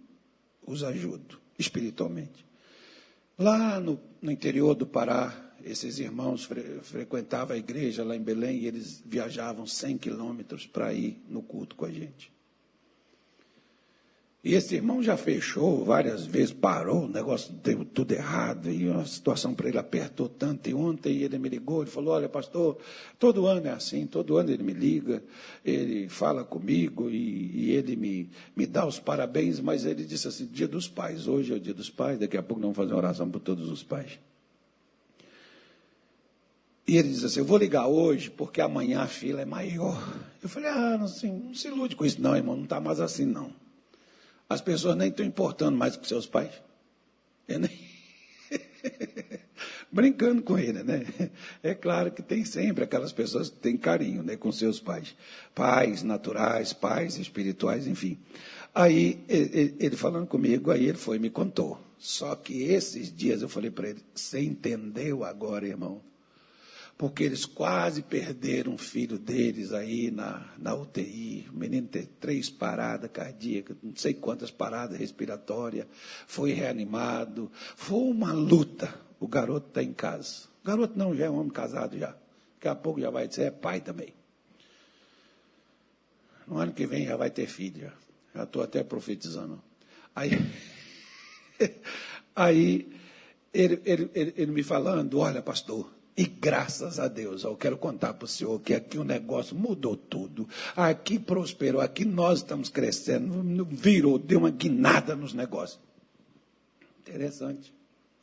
os ajudo espiritualmente. Lá no, no interior do Pará, esses irmãos fre, frequentavam a igreja lá em Belém e eles viajavam 100 quilômetros para ir no culto com a gente. E esse irmão já fechou várias vezes, parou, o negócio deu tudo errado, e a situação para ele apertou tanto. E ontem ele me ligou, ele falou: Olha, pastor, todo ano é assim, todo ano ele me liga, ele fala comigo e, e ele me, me dá os parabéns, mas ele disse assim: Dia dos pais, hoje é o dia dos pais, daqui a pouco nós vamos fazer uma oração por todos os pais. E ele diz assim: Eu vou ligar hoje porque amanhã a fila é maior. Eu falei: Ah, não, assim, não se ilude com isso, não, irmão, não está mais assim, não. As pessoas nem estão importando mais com seus pais. Nem... Brincando com ele, né? É claro que tem sempre aquelas pessoas que têm carinho né, com seus pais. Pais naturais, pais espirituais, enfim. Aí, ele, ele falando comigo, aí ele foi e me contou. Só que esses dias eu falei para ele: Você entendeu agora, irmão? Porque eles quase perderam um filho deles aí na, na UTI. O menino teve três paradas cardíacas, não sei quantas paradas respiratórias, foi reanimado. Foi uma luta. O garoto está em casa. O garoto não, já é um homem casado já. Daqui a pouco já vai ser é pai também. No ano que vem já vai ter filho. Já estou até profetizando. Aí, aí ele, ele, ele, ele me falando, olha, pastor, E graças a Deus, eu quero contar para o senhor que aqui o negócio mudou tudo. Aqui prosperou, aqui nós estamos crescendo, virou, deu uma guinada nos negócios. Interessante.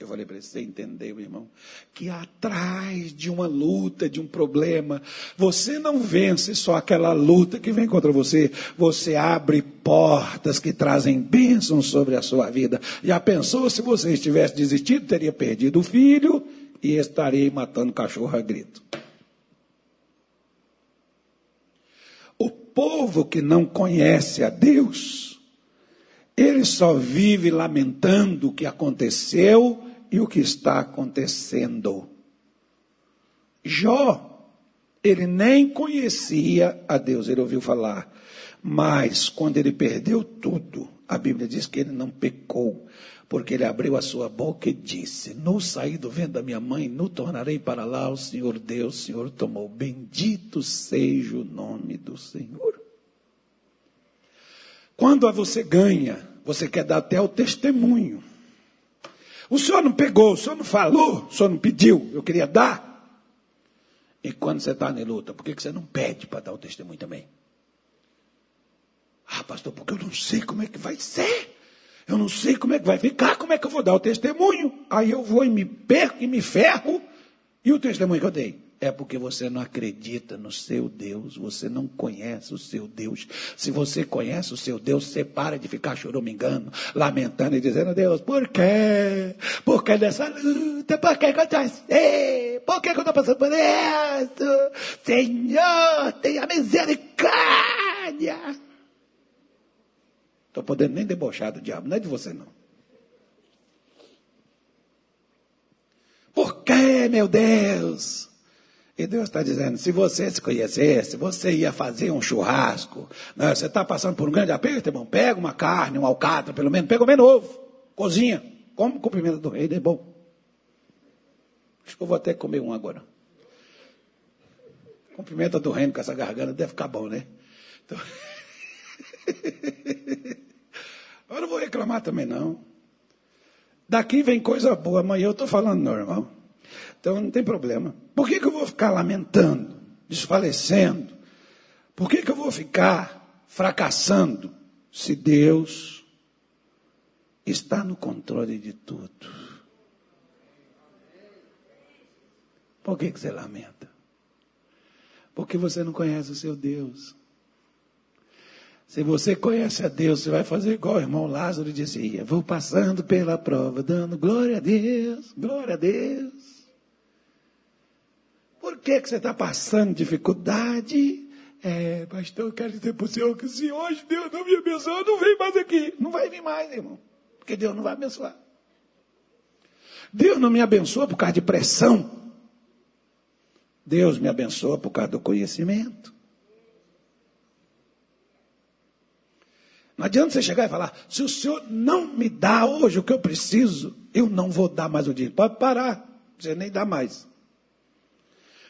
Eu falei para você entender, meu irmão, que atrás de uma luta, de um problema, você não vence só aquela luta que vem contra você, você abre portas que trazem bênçãos sobre a sua vida. Já pensou se você estivesse desistido, teria perdido o filho e estaria matando cachorro a grito. O povo que não conhece a Deus, ele só vive lamentando o que aconteceu e o que está acontecendo. Jó, ele nem conhecia a Deus, ele ouviu falar, mas quando ele perdeu tudo, a Bíblia diz que ele não pecou, porque ele abriu a sua boca e disse: No saí do vento da minha mãe, no tornarei para lá, o Senhor Deus, o Senhor tomou. Bendito seja o nome do Senhor. Quando você ganha, você quer dar até o testemunho. O senhor não pegou, o senhor não falou, o senhor não pediu, eu queria dar. E quando você está na luta, por que você não pede para dar o testemunho também? Ah, pastor, porque eu não sei como é que vai ser. Eu não sei como é que vai ficar, como é que eu vou dar o testemunho. Aí eu vou e me perco e me ferro. E o testemunho que eu dei? é porque você não acredita no seu Deus, você não conhece o seu Deus. Se você conhece o seu Deus, você para de ficar choramingando, lamentando e dizendo, Deus, por quê? Por que dessa luta? Por que acontece? Por que eu estou passando por isso? Senhor, tenha misericórdia. Estou podendo nem debochar do diabo, não é de você não. Por que, meu Deus? E Deus está dizendo: se você se conhecesse, você ia fazer um churrasco. Né? Você está passando por um grande aperto, irmão? Pega uma carne, um alcatra, pelo menos, pega o menos ovo, cozinha, come com pimenta do rei, é bom. Acho que eu vou até comer um agora. Com pimenta do reino, com essa garganta, deve ficar bom, né? Então... eu não vou reclamar também, não. Daqui vem coisa boa, amanhã eu estou falando normal. Então não tem problema. Por que, que eu vou ficar lamentando, desfalecendo? Por que, que eu vou ficar fracassando se Deus está no controle de tudo? Por que, que você lamenta? Porque você não conhece o seu Deus. Se você conhece a Deus, você vai fazer igual o irmão Lázaro dizia: Vou passando pela prova, dando glória a Deus, glória a Deus. Por que, que você está passando dificuldade? É, pastor, eu quero dizer para o senhor que se hoje Deus não me abençoar, não vem mais aqui. Não vai vir mais, irmão. Porque Deus não vai abençoar. Deus não me abençoa por causa de pressão. Deus me abençoa por causa do conhecimento. Não adianta você chegar e falar: se o senhor não me dá hoje o que eu preciso, eu não vou dar mais o dinheiro. Pode parar, você nem dá mais.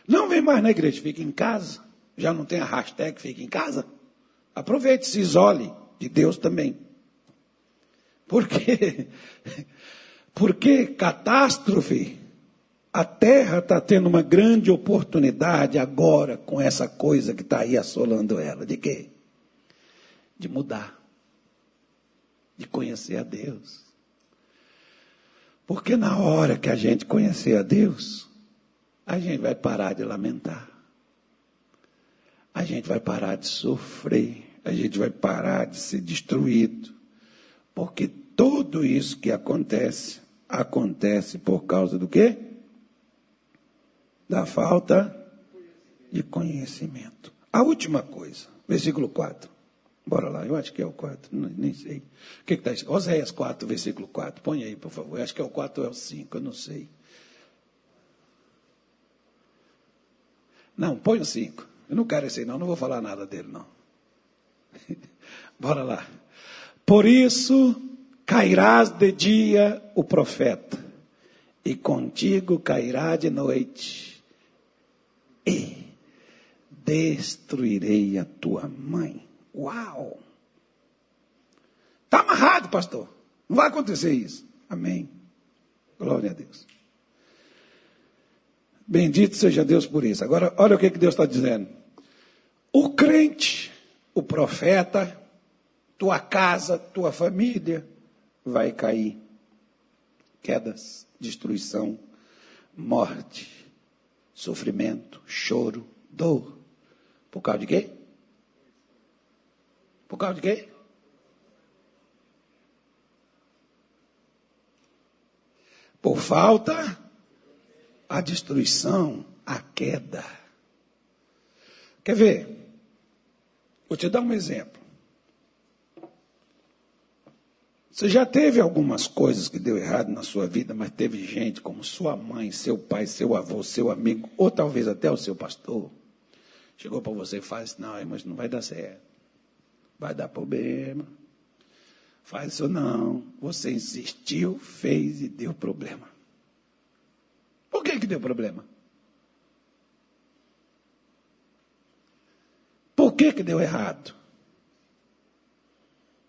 Não vem mais na igreja, fica em casa. Já não tem a hashtag fica em casa. Aproveite, se isole de Deus também. Por quê? Porque catástrofe. A terra está tendo uma grande oportunidade agora com essa coisa que está aí assolando ela. De quê? De mudar. De conhecer a Deus. Porque na hora que a gente conhecer a Deus, a gente vai parar de lamentar. A gente vai parar de sofrer. A gente vai parar de ser destruído. Porque tudo isso que acontece, acontece por causa do quê? Da falta de conhecimento. A última coisa, versículo 4. Bora lá, eu acho que é o 4, nem sei. O que está escrito? Oséias 4, versículo 4. Põe aí, por favor. Eu acho que é o 4 ou é o 5, eu não sei. Não, põe o cinco. Eu não quero esse não, não vou falar nada dele, não. Bora lá. Por isso cairás de dia o profeta, e contigo cairá de noite, e destruirei a tua mãe. Uau! Está amarrado, pastor. Não vai acontecer isso. Amém. Glória a Deus. Bendito seja Deus por isso. Agora, olha o que, que Deus está dizendo. O crente, o profeta, tua casa, tua família vai cair. Quedas, destruição, morte, sofrimento, choro, dor. Por causa de quê? Por causa de quê? Por falta a destruição, a queda. Quer ver? Vou te dar um exemplo. Você já teve algumas coisas que deu errado na sua vida, mas teve gente como sua mãe, seu pai, seu avô, seu amigo, ou talvez até o seu pastor, chegou para você e faz, não, mas não vai dar certo, vai dar problema, faz isso não. Você insistiu, fez e deu problema. Por que, que deu problema? Por que, que deu errado?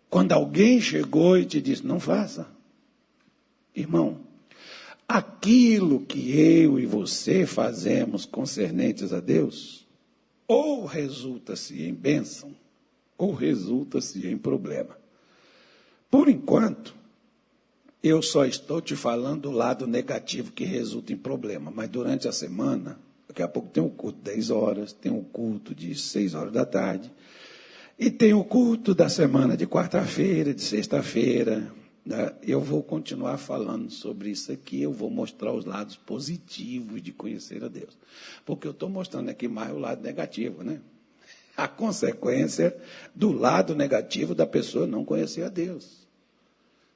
Quando alguém chegou e te disse, não faça. Irmão, aquilo que eu e você fazemos concernentes a Deus, ou resulta-se em bênção, ou resulta-se em problema. Por enquanto, eu só estou te falando do lado negativo que resulta em problema, mas durante a semana, daqui a pouco tem um culto de 10 horas, tem um culto de 6 horas da tarde, e tem o culto da semana de quarta-feira, de sexta-feira. Né? Eu vou continuar falando sobre isso aqui, eu vou mostrar os lados positivos de conhecer a Deus. Porque eu estou mostrando aqui mais o lado negativo, né? A consequência do lado negativo da pessoa não conhecer a Deus.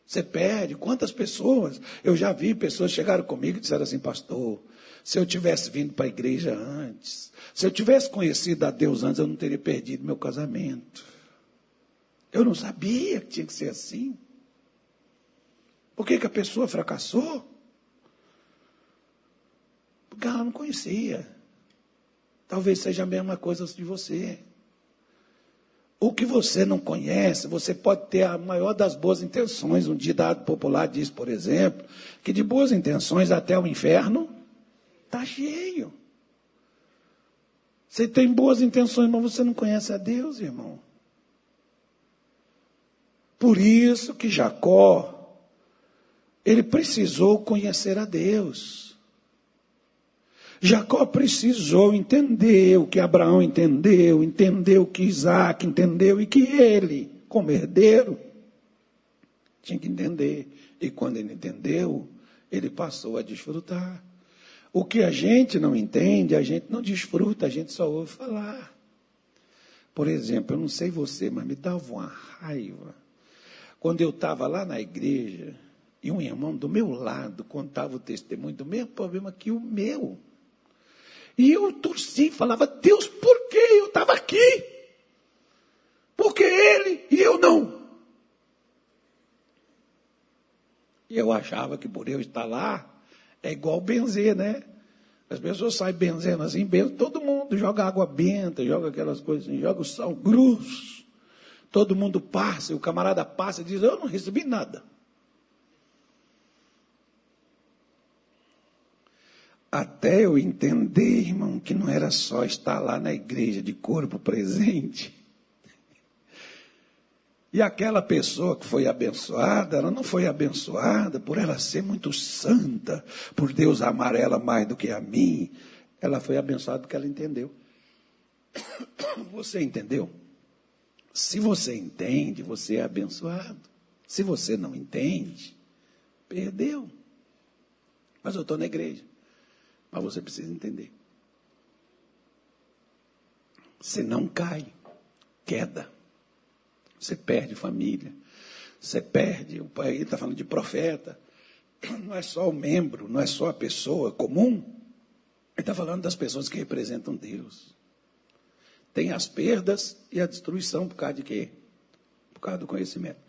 Você perde. Quantas pessoas? Eu já vi pessoas chegaram comigo e disseram assim, pastor, se eu tivesse vindo para a igreja antes, se eu tivesse conhecido a Deus antes, eu não teria perdido meu casamento. Eu não sabia que tinha que ser assim. Por que, que a pessoa fracassou? Porque ela não conhecia. Talvez seja a mesma coisa de você. O que você não conhece, você pode ter a maior das boas intenções. Um ditado popular diz, por exemplo, que de boas intenções até o inferno está cheio. Você tem boas intenções, mas você não conhece a Deus, irmão. Por isso que Jacó, ele precisou conhecer a Deus. Jacó precisou entender o que Abraão entendeu, entendeu o que Isaac entendeu e que ele, como herdeiro, tinha que entender. E quando ele entendeu, ele passou a desfrutar. O que a gente não entende, a gente não desfruta, a gente só ouve falar. Por exemplo, eu não sei você, mas me dava uma raiva. Quando eu estava lá na igreja, e um irmão do meu lado contava o testemunho do mesmo problema que o meu. E eu torci, falava, Deus, por que eu estava aqui? Por que ele e eu não? E eu achava que por eu estar lá, é igual benzer, né? As pessoas saem benzendo assim, benzo, todo mundo joga água benta, joga aquelas coisas assim, joga o sal grosso. Todo mundo passa, o camarada passa e diz, eu não recebi nada. Até eu entender, irmão, que não era só estar lá na igreja de corpo presente. E aquela pessoa que foi abençoada, ela não foi abençoada por ela ser muito santa, por Deus amar ela mais do que a mim. Ela foi abençoada porque ela entendeu. Você entendeu? Se você entende, você é abençoado. Se você não entende, perdeu. Mas eu estou na igreja. Mas você precisa entender. Você não cai, queda. Você perde família. Você perde. O pai está falando de profeta. Não é só o membro, não é só a pessoa comum. Ele está falando das pessoas que representam Deus. Tem as perdas e a destruição por causa de quê? Por causa do conhecimento.